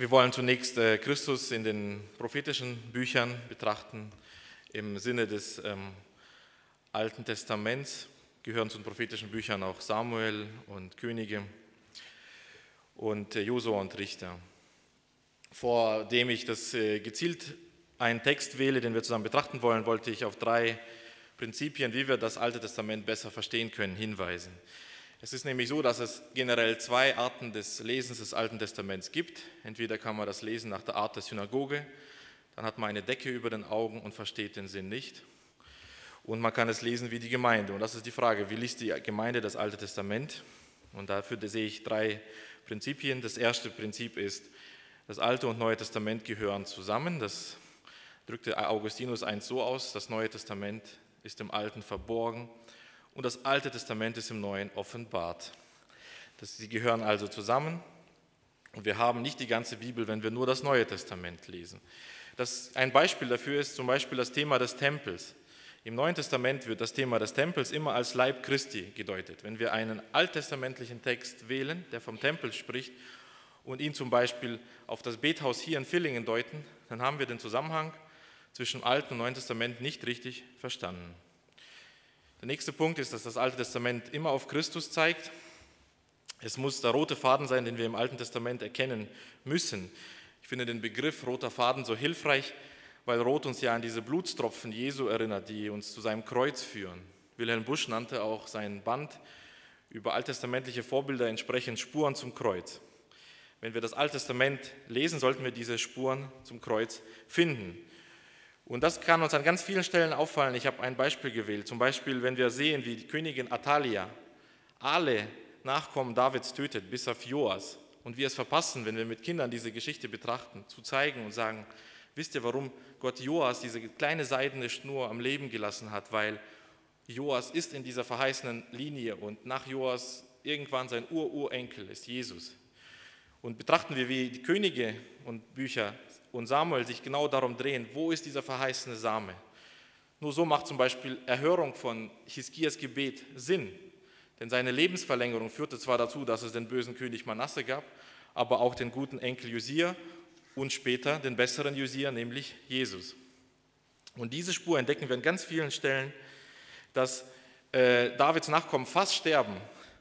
Wir wollen zunächst äh, Christus in den prophetischen Büchern betrachten. Im Sinne des ähm, Alten Testaments gehören zu den prophetischen Büchern auch Samuel und Könige und äh, Josua und Richter. Vor dem ich das äh, gezielt einen Text wähle, den wir zusammen betrachten wollen, wollte ich auf drei Prinzipien, wie wir das Alte Testament besser verstehen können, hinweisen. Es ist nämlich so, dass es generell zwei Arten des Lesens des Alten Testaments gibt. Entweder kann man das lesen nach der Art der Synagoge, dann hat man eine Decke über den Augen und versteht den Sinn nicht. Und man kann es lesen wie die Gemeinde. Und das ist die Frage, wie liest die Gemeinde das Alte Testament? Und dafür sehe ich drei Prinzipien. Das erste Prinzip ist, das Alte und Neue Testament gehören zusammen. Das drückte Augustinus einst so aus, das Neue Testament ist im Alten verborgen und das Alte Testament ist im Neuen offenbart. Das, sie gehören also zusammen und wir haben nicht die ganze Bibel, wenn wir nur das Neue Testament lesen. Das, ein Beispiel dafür ist zum Beispiel das Thema des Tempels. Im Neuen Testament wird das Thema des Tempels immer als Leib Christi gedeutet. Wenn wir einen alttestamentlichen Text wählen, der vom Tempel spricht, und ihn zum Beispiel auf das Bethaus hier in Villingen deuten, dann haben wir den Zusammenhang zwischen Alten und Neuen Testament nicht richtig verstanden. Der nächste Punkt ist, dass das Alte Testament immer auf Christus zeigt. Es muss der rote Faden sein, den wir im Alten Testament erkennen müssen. Ich finde den Begriff roter Faden so hilfreich, weil Rot uns ja an diese Blutstropfen Jesu erinnert, die uns zu seinem Kreuz führen. Wilhelm Busch nannte auch sein Band über alttestamentliche Vorbilder entsprechend Spuren zum Kreuz. Wenn wir das Alte Testament lesen, sollten wir diese Spuren zum Kreuz finden. Und das kann uns an ganz vielen Stellen auffallen. Ich habe ein Beispiel gewählt. Zum Beispiel, wenn wir sehen, wie die Königin Atalia alle Nachkommen Davids tötet, bis auf Joas. Und wir es verpassen, wenn wir mit Kindern diese Geschichte betrachten, zu zeigen und sagen, wisst ihr, warum Gott Joas diese kleine seidene Schnur am Leben gelassen hat? Weil Joas ist in dieser verheißenen Linie und nach Joas irgendwann sein Ururenkel ist Jesus. Und betrachten wir, wie die Könige und Bücher und Samuel sich genau darum drehen, wo ist dieser verheißene Same. Nur so macht zum Beispiel Erhörung von Hiskias Gebet Sinn, denn seine Lebensverlängerung führte zwar dazu, dass es den bösen König Manasse gab, aber auch den guten Enkel Josia und später den besseren Josia, nämlich Jesus. Und diese Spur entdecken wir an ganz vielen Stellen, dass äh, Davids Nachkommen fast sterben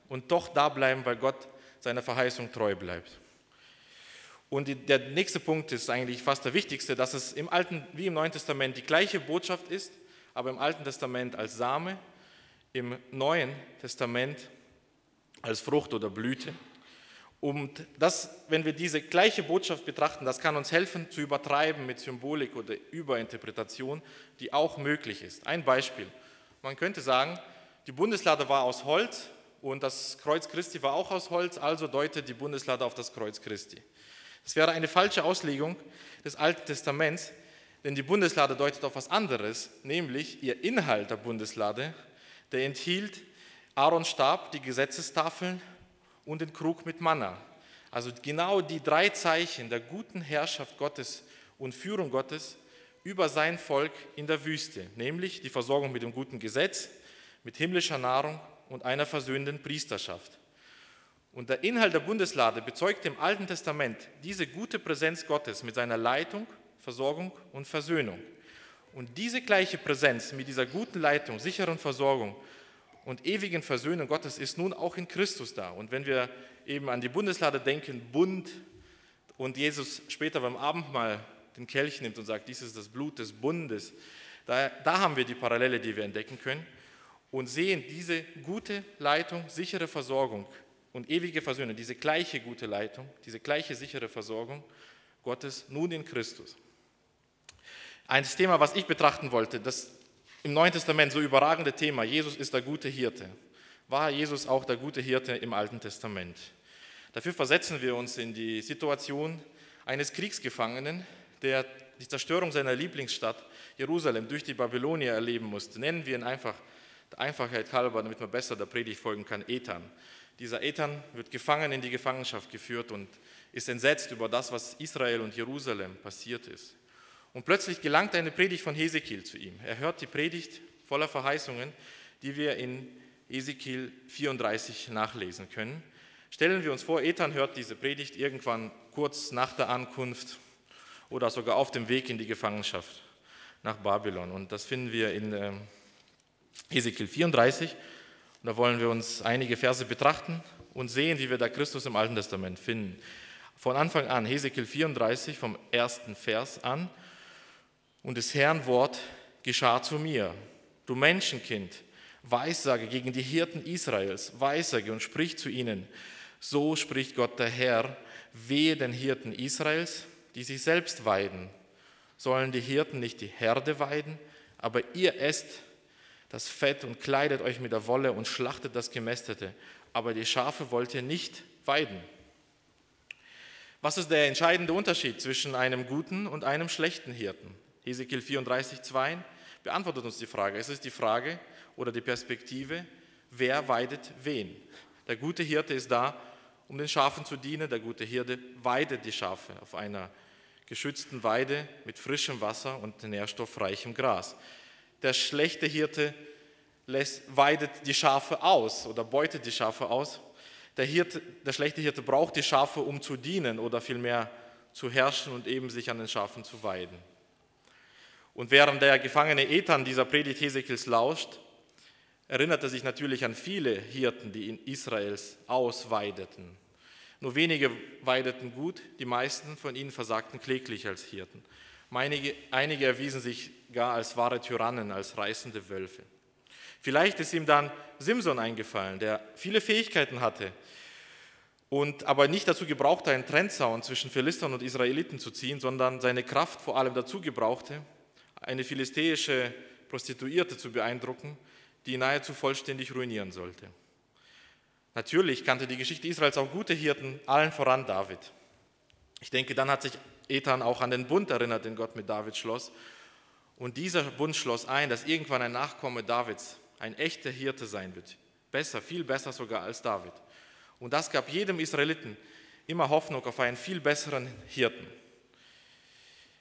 und doch da bleiben, weil Gott seiner Verheißung treu bleibt. Und der nächste Punkt ist eigentlich fast der wichtigste, dass es im Alten wie im Neuen Testament die gleiche Botschaft ist, aber im Alten Testament als Same, im Neuen Testament als Frucht oder Blüte. Und das, wenn wir diese gleiche Botschaft betrachten, das kann uns helfen zu übertreiben mit Symbolik oder Überinterpretation, die auch möglich ist. Ein Beispiel. Man könnte sagen, die Bundeslade war aus Holz und das Kreuz Christi war auch aus Holz, also deutet die Bundeslade auf das Kreuz Christi. Es wäre eine falsche Auslegung des Alten Testaments, denn die Bundeslade deutet auf was anderes, nämlich ihr Inhalt der Bundeslade, der enthielt Aarons Stab, die Gesetzestafeln und den Krug mit Manna. Also genau die drei Zeichen der guten Herrschaft Gottes und Führung Gottes über sein Volk in der Wüste, nämlich die Versorgung mit dem guten Gesetz, mit himmlischer Nahrung und einer versöhnenden Priesterschaft. Und der Inhalt der Bundeslade bezeugt im Alten Testament diese gute Präsenz Gottes mit seiner Leitung, Versorgung und Versöhnung. Und diese gleiche Präsenz mit dieser guten Leitung, sicheren Versorgung und ewigen Versöhnung Gottes ist nun auch in Christus da. Und wenn wir eben an die Bundeslade denken, Bund, und Jesus später beim Abendmahl den Kelch nimmt und sagt, dies ist das Blut des Bundes, da, da haben wir die Parallele, die wir entdecken können und sehen diese gute Leitung, sichere Versorgung und ewige Versöhnung, diese gleiche gute Leitung, diese gleiche sichere Versorgung Gottes nun in Christus. Ein Thema, was ich betrachten wollte, das im Neuen Testament so überragende Thema, Jesus ist der gute Hirte. War Jesus auch der gute Hirte im Alten Testament? Dafür versetzen wir uns in die Situation eines Kriegsgefangenen, der die Zerstörung seiner Lieblingsstadt Jerusalem durch die Babylonier erleben musste. Nennen wir ihn einfach, der Einfachheit halber, damit man besser der Predigt folgen kann, Ethan. Dieser Ethan wird gefangen in die Gefangenschaft geführt und ist entsetzt über das, was Israel und Jerusalem passiert ist. Und plötzlich gelangt eine Predigt von Hesekiel zu ihm. Er hört die Predigt voller Verheißungen, die wir in Ezekiel 34 nachlesen können. Stellen wir uns vor, Ethan hört diese Predigt irgendwann kurz nach der Ankunft oder sogar auf dem Weg in die Gefangenschaft nach Babylon. Und das finden wir in äh, Ezekiel 34. Und da wollen wir uns einige Verse betrachten und sehen, wie wir da Christus im Alten Testament finden. Von Anfang an, Hesekiel 34, vom ersten Vers an. Und des Herrn Wort geschah zu mir. Du Menschenkind, weissage gegen die Hirten Israels, weissage und sprich zu ihnen. So spricht Gott der Herr, wehe den Hirten Israels, die sich selbst weiden. Sollen die Hirten nicht die Herde weiden? Aber ihr esst das Fett und kleidet euch mit der Wolle und schlachtet das Gemästete. Aber die Schafe wollt ihr nicht weiden. Was ist der entscheidende Unterschied zwischen einem guten und einem schlechten Hirten? Hesekiel 34, 2 beantwortet uns die Frage. Es ist die Frage oder die Perspektive, wer weidet wen. Der gute Hirte ist da, um den Schafen zu dienen. Der gute Hirte weidet die Schafe auf einer geschützten Weide mit frischem Wasser und nährstoffreichem Gras. Der schlechte Hirte weidet die Schafe aus oder beutet die Schafe aus. Der, Hirte, der schlechte Hirte braucht die Schafe, um zu dienen oder vielmehr zu herrschen und eben sich an den Schafen zu weiden. Und während der gefangene Ethan dieser Predigt Hesekiels lauscht, erinnert er sich natürlich an viele Hirten, die in Israels ausweideten. Nur wenige weideten gut, die meisten von ihnen versagten kläglich als Hirten. Einige, einige erwiesen sich gar als wahre Tyrannen, als reißende Wölfe. Vielleicht ist ihm dann Simson eingefallen, der viele Fähigkeiten hatte und aber nicht dazu gebrauchte, einen Trennzaun zwischen Philistern und Israeliten zu ziehen, sondern seine Kraft vor allem dazu gebrauchte, eine philistäische Prostituierte zu beeindrucken, die ihn nahezu vollständig ruinieren sollte. Natürlich kannte die Geschichte Israels auch gute Hirten, allen voran David. Ich denke, dann hat sich Ethan auch an den Bund erinnert, den Gott mit David schloss. Und dieser Bund schloss ein, dass irgendwann ein Nachkomme Davids ein echter Hirte sein wird. Besser, viel besser sogar als David. Und das gab jedem Israeliten immer Hoffnung auf einen viel besseren Hirten.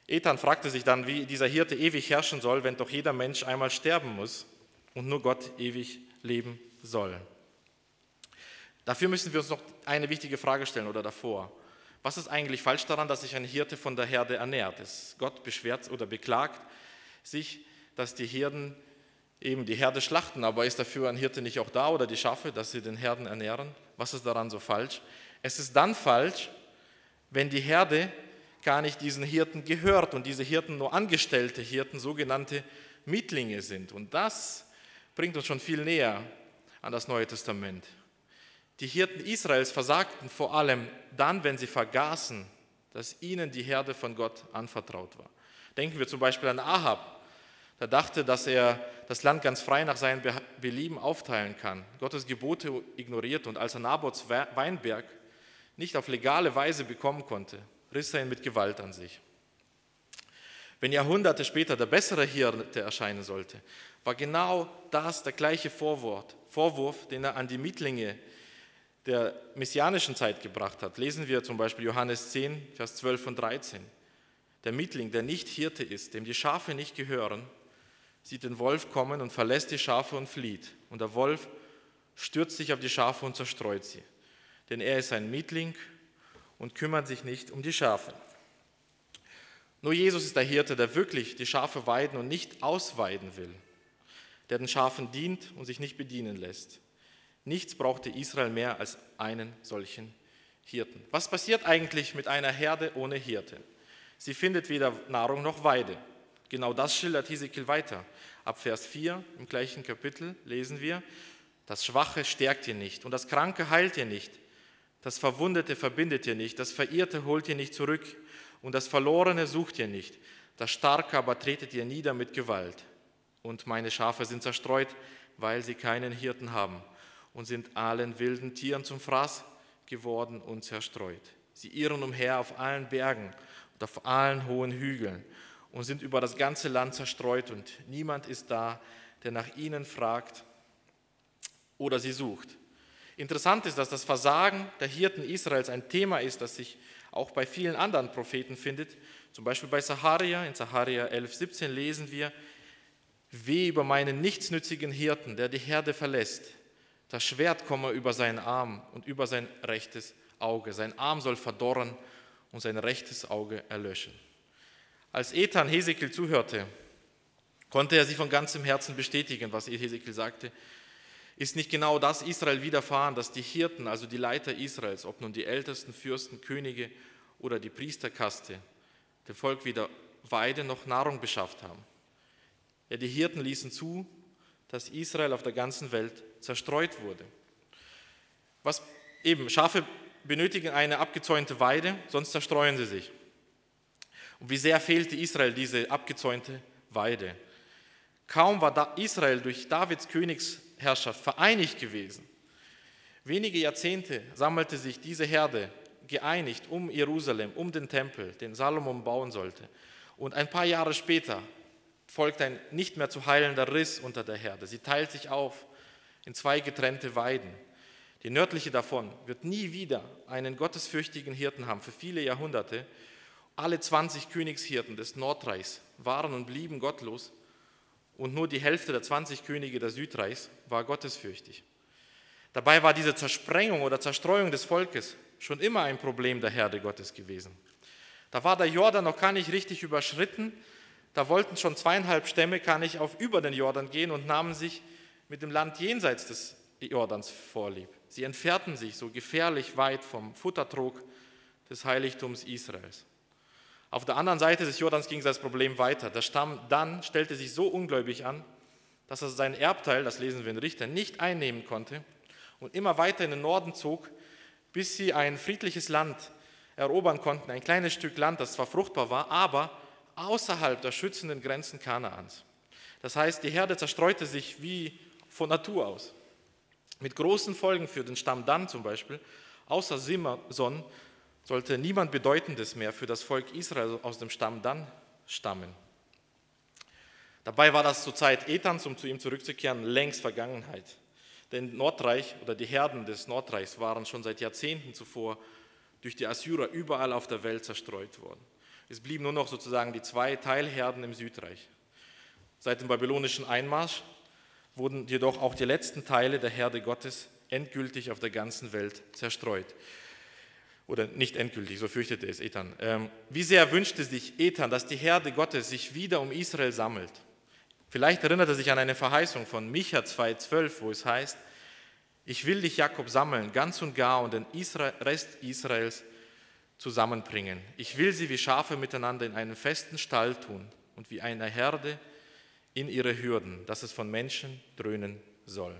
Ethan fragte sich dann, wie dieser Hirte ewig herrschen soll, wenn doch jeder Mensch einmal sterben muss und nur Gott ewig leben soll. Dafür müssen wir uns noch eine wichtige Frage stellen oder davor. Was ist eigentlich falsch daran, dass sich ein Hirte von der Herde ernährt? Ist Gott beschwert oder beklagt sich, dass die Hirten eben die Herde schlachten, aber ist dafür ein Hirte nicht auch da oder die Schafe, dass sie den Herden ernähren? Was ist daran so falsch? Es ist dann falsch, wenn die Herde gar nicht diesen Hirten gehört und diese Hirten nur angestellte Hirten, sogenannte Mietlinge sind. Und das bringt uns schon viel näher an das Neue Testament. Die Hirten Israels versagten vor allem dann, wenn sie vergaßen, dass ihnen die Herde von Gott anvertraut war. Denken wir zum Beispiel an Ahab. Der dachte, dass er das Land ganz frei nach seinem Belieben aufteilen kann, Gottes Gebote ignoriert und als er Nabots Weinberg nicht auf legale Weise bekommen konnte, riss er ihn mit Gewalt an sich. Wenn Jahrhunderte später der bessere Hirte erscheinen sollte, war genau das der gleiche Vorwurf, Vorwurf, den er an die Mietlinge der messianischen Zeit gebracht hat. Lesen wir zum Beispiel Johannes 10, Vers 12 und 13. Der Mietling, der nicht Hirte ist, dem die Schafe nicht gehören, sieht den Wolf kommen und verlässt die Schafe und flieht. Und der Wolf stürzt sich auf die Schafe und zerstreut sie. Denn er ist ein Mietling und kümmert sich nicht um die Schafe. Nur Jesus ist der Hirte, der wirklich die Schafe weiden und nicht ausweiden will, der den Schafen dient und sich nicht bedienen lässt. Nichts brauchte Israel mehr als einen solchen Hirten. Was passiert eigentlich mit einer Herde ohne Hirte? Sie findet weder Nahrung noch Weide. Genau das schildert Hesekiel weiter. Ab Vers 4 im gleichen Kapitel lesen wir, das Schwache stärkt ihr nicht und das Kranke heilt ihr nicht, das Verwundete verbindet ihr nicht, das Verirrte holt ihr nicht zurück und das Verlorene sucht ihr nicht. Das Starke aber tretet ihr nieder mit Gewalt. Und meine Schafe sind zerstreut, weil sie keinen Hirten haben und sind allen wilden Tieren zum Fraß geworden und zerstreut. Sie irren umher auf allen Bergen und auf allen hohen Hügeln und sind über das ganze Land zerstreut und niemand ist da, der nach ihnen fragt oder sie sucht. Interessant ist, dass das Versagen der Hirten Israels ein Thema ist, das sich auch bei vielen anderen Propheten findet. Zum Beispiel bei Saharia, in Saharia 11, 17 lesen wir, Weh über meinen nichtsnützigen Hirten, der die Herde verlässt, Das Schwert komme über seinen Arm und über sein rechtes Auge. Sein Arm soll verdorren und sein rechtes Auge erlöschen. Als Ethan Hesekiel zuhörte, konnte er sie von ganzem Herzen bestätigen, was Hesekiel sagte. Ist nicht genau das Israel widerfahren, dass die Hirten, also die Leiter Israels, ob nun die ältesten Fürsten, Könige oder die Priesterkaste, dem Volk weder Weide noch Nahrung beschafft haben? Ja, die Hirten ließen zu, dass Israel auf der ganzen Welt zerstreut wurde. Was eben, Schafe benötigen eine abgezäunte Weide, sonst zerstreuen sie sich. Und wie sehr fehlte Israel diese abgezäunte Weide. Kaum war Israel durch Davids Königsherrschaft vereinigt gewesen. Wenige Jahrzehnte sammelte sich diese Herde geeinigt um Jerusalem, um den Tempel, den Salomon bauen sollte. Und ein paar Jahre später folgt ein nicht mehr zu heilender Riss unter der Herde. Sie teilt sich auf in zwei getrennte Weiden. Die nördliche davon wird nie wieder einen gottesfürchtigen Hirten haben für viele Jahrhunderte. Alle 20 Königshirten des Nordreichs waren und blieben gottlos und nur die Hälfte der 20 Könige des Südreichs war gottesfürchtig. Dabei war diese Zersprengung oder Zerstreuung des Volkes schon immer ein Problem der Herde Gottes gewesen. Da war der Jordan noch gar nicht richtig überschritten, da wollten schon zweieinhalb Stämme gar nicht auf über den Jordan gehen und nahmen sich mit dem Land jenseits des Jordans vorlieb. Sie entfernten sich so gefährlich weit vom Futtertrog des Heiligtums Israels. Auf der anderen Seite des Jordans ging das Problem weiter. Der Stamm dann stellte sich so ungläubig an, dass er sein Erbteil, das lesen wir in Richter, nicht einnehmen konnte und immer weiter in den Norden zog, bis sie ein friedliches Land erobern konnten, ein kleines Stück Land, das zwar fruchtbar war, aber außerhalb der schützenden Grenzen Kanaans. Das heißt, die Herde zerstreute sich wie von Natur aus. Mit großen Folgen für den Stamm Dan zum Beispiel, außer Simson sollte niemand Bedeutendes mehr für das Volk Israel aus dem Stamm Dan stammen. Dabei war das zur Zeit Ethans, um zu ihm zurückzukehren, längst Vergangenheit. Denn Nordreich oder die Herden des Nordreichs waren schon seit Jahrzehnten zuvor durch die Assyrer überall auf der Welt zerstreut worden. Es blieben nur noch sozusagen die zwei Teilherden im Südreich. Seit dem babylonischen Einmarsch wurden jedoch auch die letzten Teile der Herde Gottes endgültig auf der ganzen Welt zerstreut. Oder nicht endgültig, so fürchtete es Ethan. Ähm, wie sehr wünschte sich Ethan, dass die Herde Gottes sich wieder um Israel sammelt? Vielleicht erinnert er sich an eine Verheißung von Micha 2,12, wo es heißt, ich will dich, Jakob, sammeln, ganz und gar, und den Rest Israels zusammenbringen. Ich will sie wie Schafe miteinander in einen festen Stall tun und wie eine Herde in ihre Hürden, dass es von Menschen dröhnen soll.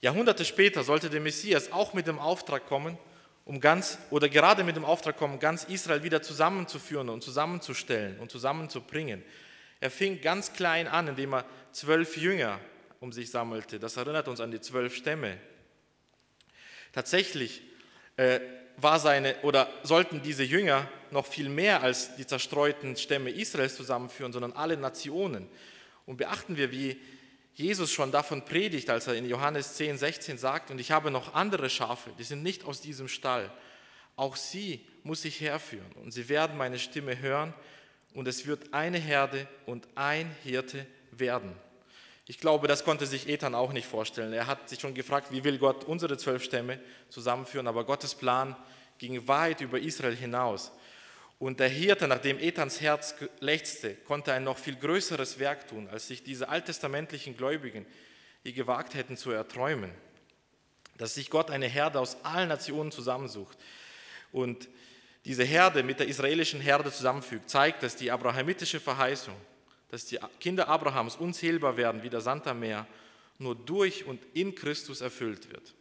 Jahrhunderte später sollte der Messias auch mit dem Auftrag kommen, um ganz oder gerade mit dem Auftrag kommen, ganz Israel wieder zusammenzuführen und zusammenzustellen und zusammenzubringen. Er fing ganz klein an, indem er zwölf Jünger um sich sammelte. Das erinnert uns an die zwölf Stämme. Tatsächlich äh, war seine oder sollten diese Jünger noch viel mehr als die zerstreuten Stämme Israels zusammenführen, sondern alle Nationen. Und beachten wir, wie Jesus schon davon predigt, als er in Johannes 10, 16 sagt, und ich habe noch andere Schafe, die sind nicht aus diesem Stall. Auch sie muss ich herführen und sie werden meine Stimme hören und es wird eine Herde und ein Hirte werden. Ich glaube, das konnte sich Ethan auch nicht vorstellen. Er hat sich schon gefragt, wie will Gott unsere zwölf Stämme zusammenführen, aber Gottes Plan ging weit über Israel hinaus. Und der Hirte, nachdem Ethans Herz lechzte, konnte ein noch viel größeres Werk tun, als sich diese alttestamentlichen Gläubigen je gewagt hätten zu erträumen. Dass sich Gott eine Herde aus allen Nationen zusammensucht und diese Herde mit der israelischen Herde zusammenfügt, zeigt, dass die abrahamitische Verheißung, dass die Kinder Abrahams unzählbar werden wie der Sand am Meer, nur durch und in Christus erfüllt wird.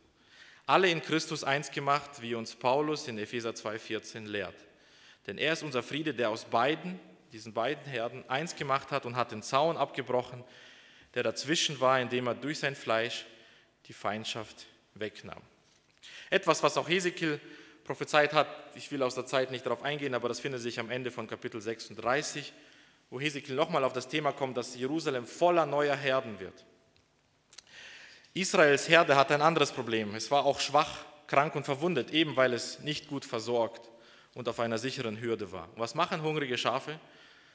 Alle in Christus eins gemacht, wie uns Paulus in Epheser 2,14 lehrt. Denn er ist unser Friede, der aus beiden, diesen beiden Herden, eins gemacht hat und hat den Zaun abgebrochen, der dazwischen war, indem er durch sein Fleisch die Feindschaft wegnahm. Etwas, was auch Hesekiel prophezeit hat, ich will aus der Zeit nicht darauf eingehen, aber das findet sich am Ende von Kapitel 36 wo Hesekiel nochmal auf das Thema kommt, dass Jerusalem voller neuer Herden wird. Israels Herde hat ein anderes Problem. Es war auch schwach, krank und verwundet, eben weil es nicht gut versorgt und auf einer sicheren Hürde war. Und was machen hungrige Schafe?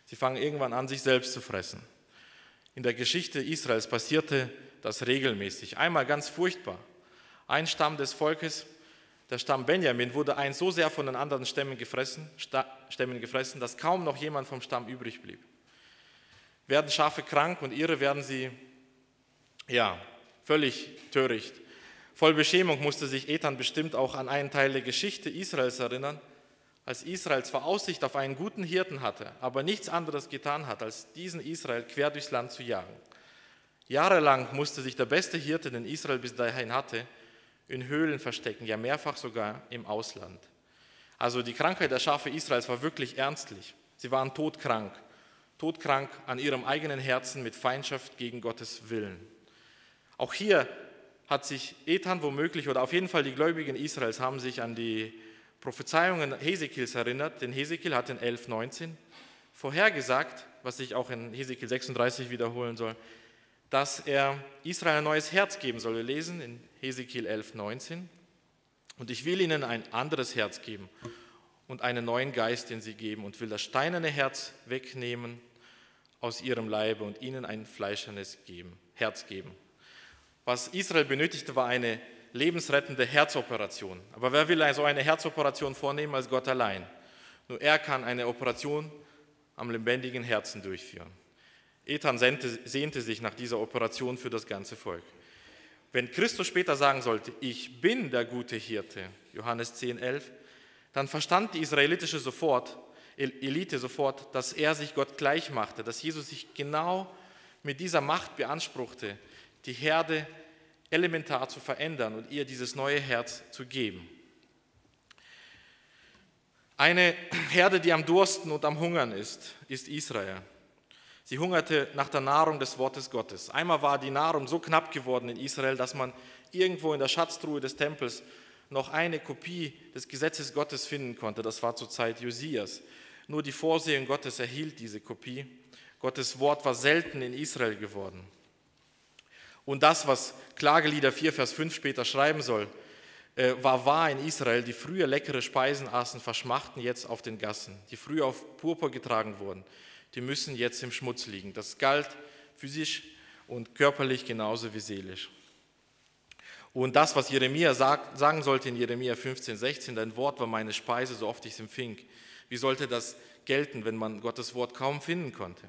Sie fangen irgendwann an, sich selbst zu fressen. In der Geschichte Israels passierte das regelmäßig. Einmal ganz furchtbar. Ein Stamm des Volkes, der Stamm Benjamin, wurde ein so sehr von den anderen Stämmen gefressen, Stämmen gefressen, dass kaum noch jemand vom Stamm übrig blieb. Werden Schafe krank und ihre werden sie, ja, völlig töricht. Voll Beschämung musste sich Ethan bestimmt auch an einen Teil der Geschichte Israels erinnern, als Israel zwar Aussicht auf einen guten Hirten hatte, aber nichts anderes getan hat, als diesen Israel quer durchs Land zu jagen. Jahrelang musste sich der beste Hirte, den Israel bis dahin hatte, in Höhlen verstecken, ja mehrfach sogar im Ausland. Also die Krankheit der Schafe Israels war wirklich ernstlich. Sie waren todkrank, todkrank an ihrem eigenen Herzen mit Feindschaft gegen Gottes Willen. Auch hier hat sich Ethan womöglich oder auf jeden Fall die Gläubigen Israels haben sich an die Prophezeiungen Hesekiels erinnert, denn Hesekiel hat in 11.19 vorhergesagt, was sich auch in Hesekiel 36 wiederholen soll, dass er Israel ein neues Herz geben soll. Wir lesen in Hesekiel 11.19 und ich will ihnen ein anderes Herz geben und einen neuen Geist in sie geben und will das steinerne Herz wegnehmen aus ihrem Leibe und ihnen ein fleischernes geben, Herz geben. Was Israel benötigte, war eine lebensrettende Herzoperation. Aber wer will so eine Herzoperation vornehmen als Gott allein? Nur er kann eine Operation am lebendigen Herzen durchführen. Ethan sehnte sich nach dieser Operation für das ganze Volk. Wenn Christus später sagen sollte, ich bin der gute Hirte, Johannes 10, 11, dann verstand die israelitische sofort, Elite sofort, dass er sich Gott gleich machte, dass Jesus sich genau mit dieser Macht beanspruchte, die Herde elementar zu verändern und ihr dieses neue Herz zu geben. Eine Herde, die am Dursten und am Hungern ist, ist Israel. Sie hungerte nach der Nahrung des Wortes Gottes. Einmal war die Nahrung so knapp geworden in Israel, dass man irgendwo in der Schatztruhe des Tempels noch eine Kopie des Gesetzes Gottes finden konnte. Das war zur Zeit Josias. Nur die Vorsehung Gottes erhielt diese Kopie. Gottes Wort war selten in Israel geworden. Und das, was Klagelieder 4, Vers 5 später schreiben soll, äh, war wahr in Israel, die früher leckere Speisen aßen, verschmachten jetzt auf den Gassen, die früher auf Purpur getragen wurden, die müssen jetzt im Schmutz liegen. Das galt physisch und körperlich genauso wie seelisch. Und das, was Jeremia sagen sollte in Jeremia 15, 16, dein Wort war meine Speise, so oft ich es empfing. Wie sollte das gelten, wenn man Gottes Wort kaum finden konnte?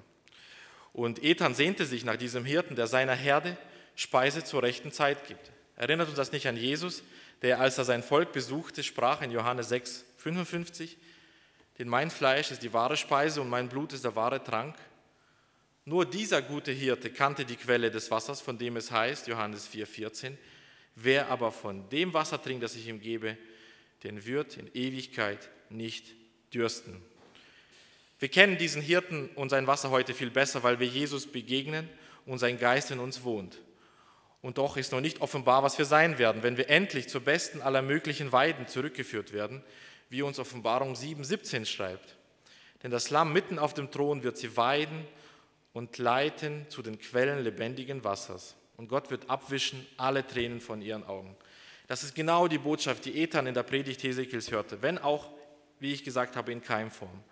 Und Ethan sehnte sich nach diesem Hirten, der seiner Herde Speise zur rechten Zeit gibt. Erinnert uns das nicht an Jesus, der, als er sein Volk besuchte, sprach in Johannes 6, 55, denn mein Fleisch ist die wahre Speise und mein Blut ist der wahre Trank. Nur dieser gute Hirte kannte die Quelle des Wassers, von dem es heißt, Johannes 4, 14, wer aber von dem Wasser trinkt, das ich ihm gebe, den wird in Ewigkeit nicht dürsten. Wir kennen diesen Hirten und sein Wasser heute viel besser, weil wir Jesus begegnen und sein Geist in uns wohnt. Und doch ist noch nicht offenbar, was wir sein werden, wenn wir endlich zur besten aller möglichen Weiden zurückgeführt werden, wie uns Offenbarung 7,17 schreibt. Denn das Lamm mitten auf dem Thron wird sie weiden und leiten zu den Quellen lebendigen Wassers. Und Gott wird abwischen alle Tränen von ihren Augen. Das ist genau die Botschaft, die Ethan in der Predigt Hesekiels hörte, wenn auch, wie ich gesagt habe, in Keimform.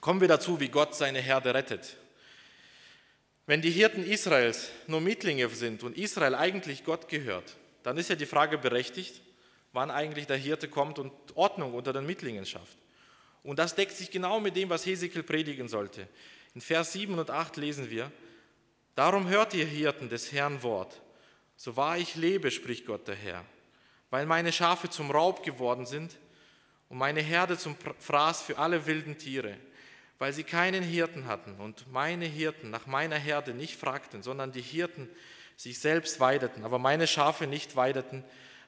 Kommen wir dazu, wie Gott seine Herde rettet. Wenn die Hirten Israels nur Mietlinge sind und Israel eigentlich Gott gehört, dann ist ja die Frage berechtigt, wann eigentlich der Hirte kommt und Ordnung unter den Mittlingen schafft. Und das deckt sich genau mit dem, was Hesekiel predigen sollte. In Vers 7 und 8 lesen wir, Darum hört ihr Hirten des Herrn Wort, so wahr ich lebe, spricht Gott der Herr, weil meine Schafe zum Raub geworden sind und meine Herde zum Fraß für alle wilden Tiere weil sie keinen Hirten hatten und meine Hirten nach meiner Herde nicht fragten, sondern die Hirten sich selbst weideten, aber meine Schafe nicht weideten.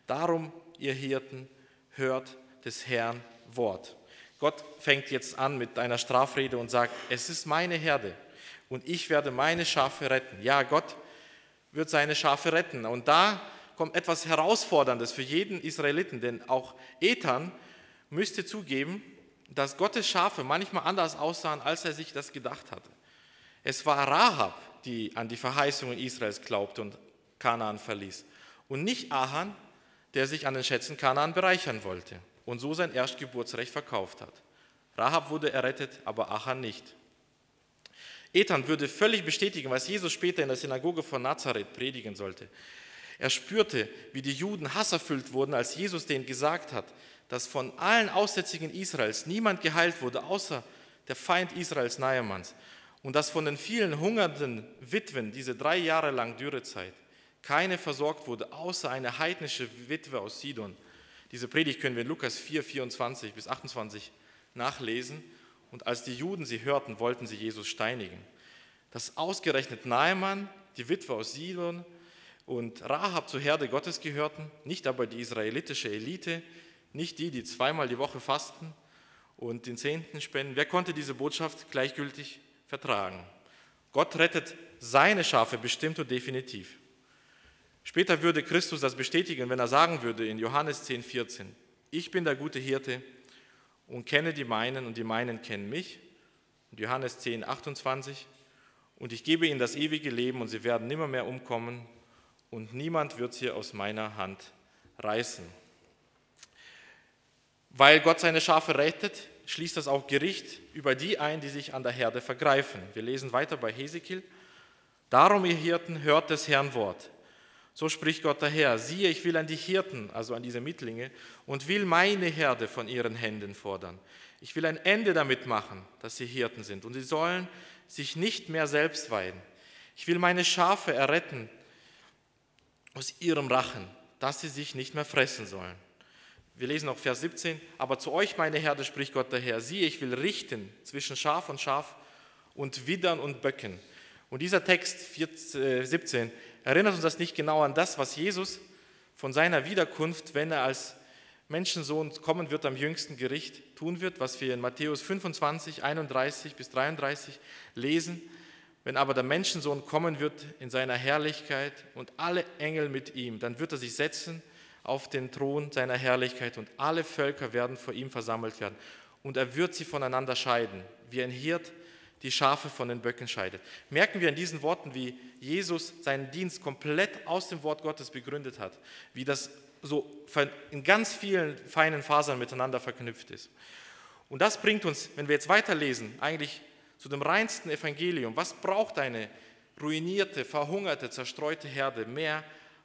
Darum, ihr Hirten, hört des Herrn Wort. Gott fängt jetzt an mit einer Strafrede und sagt, es ist meine Herde und ich werde meine Schafe retten. Ja, Gott wird seine Schafe retten. Und da kommt etwas Herausforderndes für jeden Israeliten, denn auch Ethan müsste zugeben, dass Gottes Schafe manchmal anders aussahen, als er sich das gedacht hatte. Es war Rahab, die an die Verheißungen Israels glaubte und Kanaan verließ. Und nicht Ahan, der sich an den Schätzen Kanaan bereichern wollte und so sein Erstgeburtsrecht verkauft hat. Rahab wurde errettet, aber Ahan nicht. Ethan würde völlig bestätigen, was Jesus später in der Synagoge von Nazareth predigen sollte. Er spürte, wie die Juden hasserfüllt wurden, als Jesus denen gesagt hat, dass von allen Aussätzigen Israels niemand geheilt wurde, außer der Feind Israels Naaman's. Und dass von den vielen hungernden Witwen diese drei Jahre lang Dürrezeit keine versorgt wurde, außer eine heidnische Witwe aus Sidon. Diese Predigt können wir in Lukas 4, 24 bis 28 nachlesen. Und als die Juden sie hörten, wollten sie Jesus steinigen. Dass ausgerechnet Naaman, die Witwe aus Sidon und Rahab zur Herde Gottes gehörten, nicht aber die israelitische Elite, nicht die, die zweimal die Woche fasten und den Zehnten spenden. Wer konnte diese Botschaft gleichgültig vertragen? Gott rettet seine Schafe bestimmt und definitiv. Später würde Christus das bestätigen, wenn er sagen würde in Johannes 10, 14, ich bin der gute Hirte und kenne die meinen und die meinen kennen mich. Und Johannes 10, 28, und ich gebe ihnen das ewige Leben und sie werden nimmer mehr umkommen und niemand wird sie aus meiner Hand reißen. Weil Gott seine Schafe rettet, schließt das auch Gericht über die ein, die sich an der Herde vergreifen. Wir lesen weiter bei Hesekiel. Darum, ihr Hirten, hört des Herrn Wort. So spricht Gott daher, siehe, ich will an die Hirten, also an diese Mittlinge, und will meine Herde von ihren Händen fordern. Ich will ein Ende damit machen, dass sie Hirten sind, und sie sollen sich nicht mehr selbst weiden. Ich will meine Schafe erretten aus ihrem Rachen, dass sie sich nicht mehr fressen sollen. Wir lesen noch Vers 17, aber zu euch, meine Herde, spricht Gott daher, siehe, ich will richten zwischen Schaf und Schaf und Widdern und Böcken. Und dieser Text 17 erinnert uns das nicht genau an das, was Jesus von seiner Wiederkunft, wenn er als Menschensohn kommen wird am jüngsten Gericht, tun wird, was wir in Matthäus 25, 31 bis 33 lesen. Wenn aber der Menschensohn kommen wird in seiner Herrlichkeit und alle Engel mit ihm, dann wird er sich setzen auf den Thron seiner Herrlichkeit und alle Völker werden vor ihm versammelt werden. Und er wird sie voneinander scheiden, wie ein Hirt die Schafe von den Böcken scheidet. Merken wir in diesen Worten, wie Jesus seinen Dienst komplett aus dem Wort Gottes begründet hat, wie das so in ganz vielen feinen Fasern miteinander verknüpft ist. Und das bringt uns, wenn wir jetzt weiterlesen, eigentlich zu dem reinsten Evangelium. Was braucht eine ruinierte, verhungerte, zerstreute Herde mehr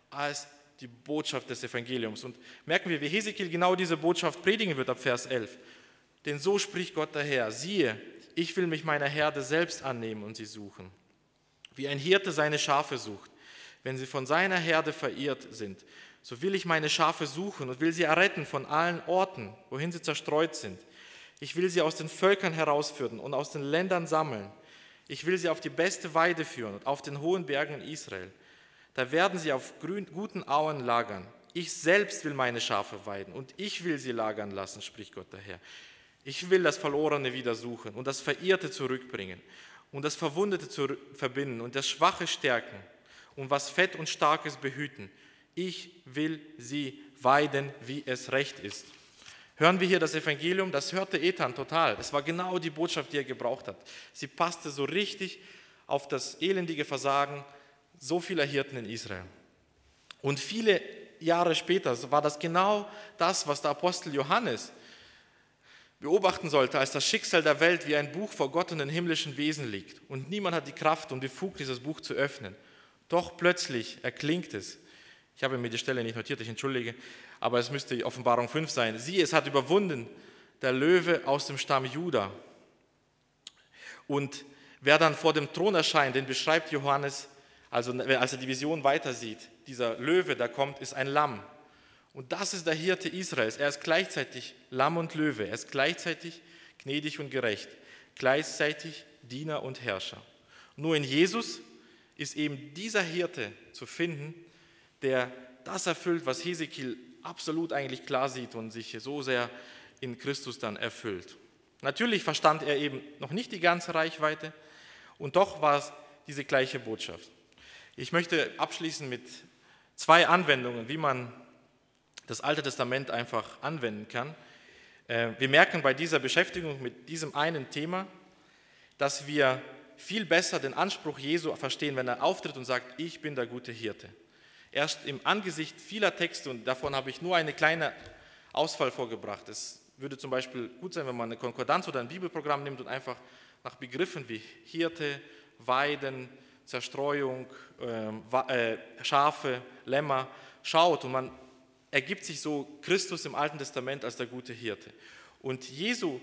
als die Botschaft des Evangeliums? Und merken wir, wie Hesekiel genau diese Botschaft predigen wird ab Vers 11. Denn so spricht Gott daher, siehe, ich will mich meiner Herde selbst annehmen und sie suchen. Wie ein Hirte seine Schafe sucht, wenn sie von seiner Herde verirrt sind, so will ich meine Schafe suchen und will sie erretten von allen Orten, wohin sie zerstreut sind. Ich will sie aus den Völkern herausführen und aus den Ländern sammeln. Ich will sie auf die beste Weide führen und auf den hohen Bergen in Israel. Da werden sie auf grün, guten Auen lagern. Ich selbst will meine Schafe weiden und ich will sie lagern lassen, spricht Gott daher. Ich will das Verlorene wieder suchen und das Verirrte zurückbringen und das Verwundete zu verbinden und das Schwache stärken und was Fett und Starkes behüten. Ich will sie weiden, wie es recht ist. Hören wir hier das Evangelium, das hörte Ethan total. Das war genau die Botschaft, die er gebraucht hat. Sie passte so richtig auf das elendige Versagen so vieler Hirten in Israel. Und viele Jahre später war das genau das, was der Apostel Johannes beobachten sollte, als das Schicksal der Welt wie ein Buch vor Gott und den himmlischen Wesen liegt. Und niemand hat die Kraft und Fug, dieses Buch zu öffnen. Doch plötzlich erklingt es. Ich habe mir die Stelle nicht notiert, ich entschuldige, aber es müsste Offenbarung 5 sein. Sieh, es hat überwunden, der Löwe aus dem Stamm Juda. Und wer dann vor dem Thron erscheint, den beschreibt Johannes, also als er die Vision weitersieht, dieser Löwe, der kommt, ist ein Lamm. Und das ist der Hirte Israels. Er ist gleichzeitig Lamm und Löwe. Er ist gleichzeitig gnädig und gerecht. Gleichzeitig Diener und Herrscher. Nur in Jesus ist eben dieser Hirte zu finden, der das erfüllt, was Hesekiel absolut eigentlich klar sieht und sich so sehr in Christus dann erfüllt. Natürlich verstand er eben noch nicht die ganze Reichweite und doch war es diese gleiche Botschaft. Ich möchte abschließen mit zwei Anwendungen, wie man das Alte Testament einfach anwenden kann. Äh, wir merken bei dieser Beschäftigung mit diesem einen Thema, dass wir viel besser den Anspruch Jesu verstehen, wenn er auftritt und sagt, ich bin der gute Hirte. Erst im Angesicht vieler Texte, und davon habe ich nur eine kleine Auswahl vorgebracht. Es würde zum Beispiel gut sein, wenn man eine Konkordanz oder ein Bibelprogramm nimmt und einfach nach Begriffen wie Hirte, Weiden, Zerstreuung, äh, Schafe, Lämmer schaut und man ergibt sich so Christus im Alten Testament als der gute Hirte. Und Jesu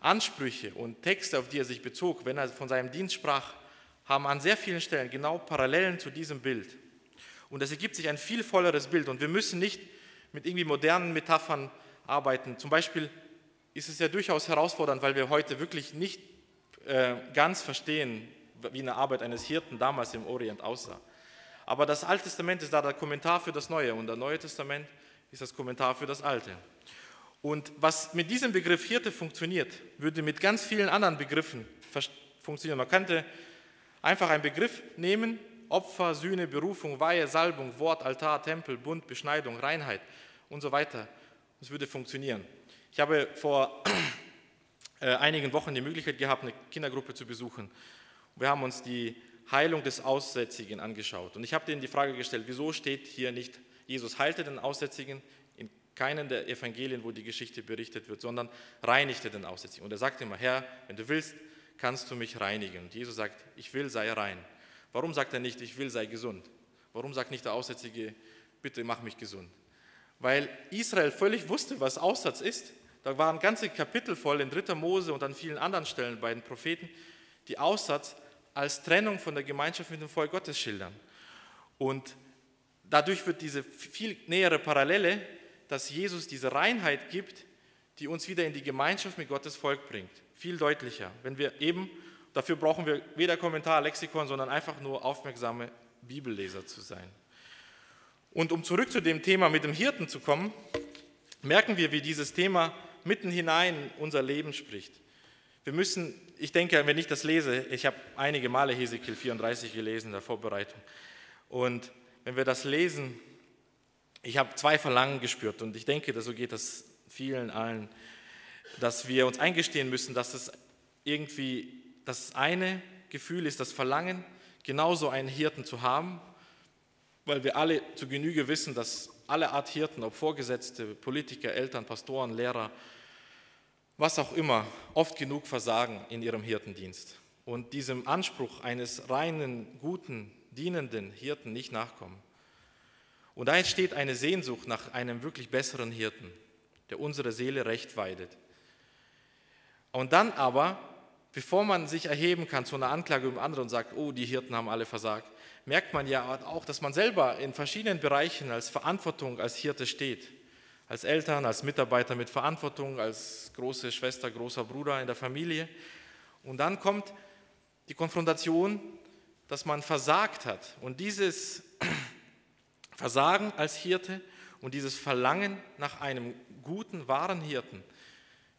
Ansprüche und Texte, auf die er sich bezog, wenn er von seinem Dienst sprach, haben an sehr vielen Stellen genau Parallelen zu diesem Bild. Und es ergibt sich ein viel volleres Bild. Und wir müssen nicht mit irgendwie modernen Metaphern arbeiten. Zum Beispiel ist es ja durchaus herausfordernd, weil wir heute wirklich nicht äh, ganz verstehen, wie eine Arbeit eines Hirten damals im Orient aussah. Aber das Alte Testament ist da der Kommentar für das Neue und das Neue Testament ist das Kommentar für das Alte. Und was mit diesem Begriff Hirte funktioniert, würde mit ganz vielen anderen Begriffen funktionieren. Man könnte einfach einen Begriff nehmen, Opfer, Sühne, Berufung, Weihe, Salbung, Wort, Altar, Tempel, Bund, Beschneidung, Reinheit und so weiter. Das würde funktionieren. Ich habe vor äh, einigen Wochen die Möglichkeit gehabt, eine Kindergruppe zu besuchen. Wir haben uns die Heilung des Aussätzigen angeschaut. Und ich habe denen die Frage gestellt, wieso steht hier nicht, Jesus heilte den Aussätzigen in keinem der Evangelien, wo die Geschichte berichtet wird, sondern reinigte den Aussätzigen. Und er sagte immer, Herr, wenn du willst, kannst du mich reinigen. Und Jesus sagt, ich will, sei rein. Warum sagt er nicht, ich will, sei gesund? Warum sagt nicht der Aussätzige, bitte mach mich gesund? Weil Israel völlig wusste, was Aussatz ist. Da waren ganze Kapitel voll in 3. Mose und an vielen anderen Stellen bei den Propheten, die Aussatz als Trennung von der Gemeinschaft mit dem Volk Gottes schildern. Und dadurch wird diese viel nähere Parallele, dass Jesus diese Reinheit gibt, die uns wieder in die Gemeinschaft mit Gottes Volk bringt, viel deutlicher. Wenn wir eben, dafür brauchen wir weder Kommentar, Lexikon, sondern einfach nur aufmerksame Bibelleser zu sein. Und um zurück zu dem Thema mit dem Hirten zu kommen, merken wir, wie dieses Thema mitten hinein in unser Leben spricht. Wir müssen, ich denke, wenn ich das lese, ich habe einige Male Hesekiel 34 gelesen in der Vorbereitung. Und wenn wir das lesen, ich habe zwei Verlangen gespürt und ich denke, so geht das vielen allen, dass wir uns eingestehen müssen, dass es irgendwie das eine Gefühl ist, das Verlangen, genauso einen Hirten zu haben, weil wir alle zu Genüge wissen, dass alle Art Hirten, ob Vorgesetzte, Politiker, Eltern, Pastoren, Lehrer, was auch immer, oft genug versagen in ihrem Hirtendienst und diesem Anspruch eines reinen, guten, dienenden Hirten nicht nachkommen. Und da entsteht eine Sehnsucht nach einem wirklich besseren Hirten, der unsere Seele recht weidet. Und dann aber, bevor man sich erheben kann zu einer Anklage um andere und sagt, oh, die Hirten haben alle versagt, merkt man ja auch, dass man selber in verschiedenen Bereichen als Verantwortung als Hirte steht als Eltern, als Mitarbeiter mit Verantwortung, als große Schwester, großer Bruder in der Familie. Und dann kommt die Konfrontation, dass man versagt hat. Und dieses Versagen als Hirte und dieses Verlangen nach einem guten, wahren Hirten,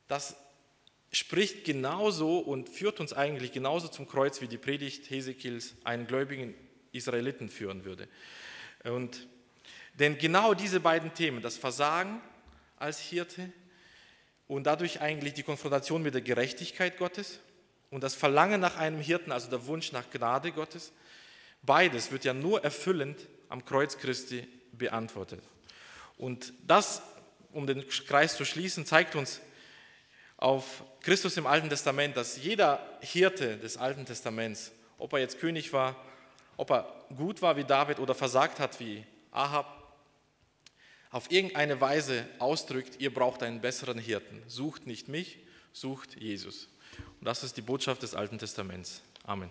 das spricht genauso und führt uns eigentlich genauso zum Kreuz, wie die Predigt Hesekils einen gläubigen Israeliten führen würde. Und denn genau diese beiden Themen, das Versagen als Hirte und dadurch eigentlich die Konfrontation mit der Gerechtigkeit Gottes und das Verlangen nach einem Hirten, also der Wunsch nach Gnade Gottes, beides wird ja nur erfüllend am Kreuz Christi beantwortet. Und das, um den Kreis zu schließen, zeigt uns auf Christus im Alten Testament, dass jeder Hirte des Alten Testaments, ob er jetzt König war, ob er gut war wie David oder versagt hat wie Ahab, auf irgendeine Weise ausdrückt, ihr braucht einen besseren Hirten. Sucht nicht mich, sucht Jesus. Und das ist die Botschaft des Alten Testaments. Amen.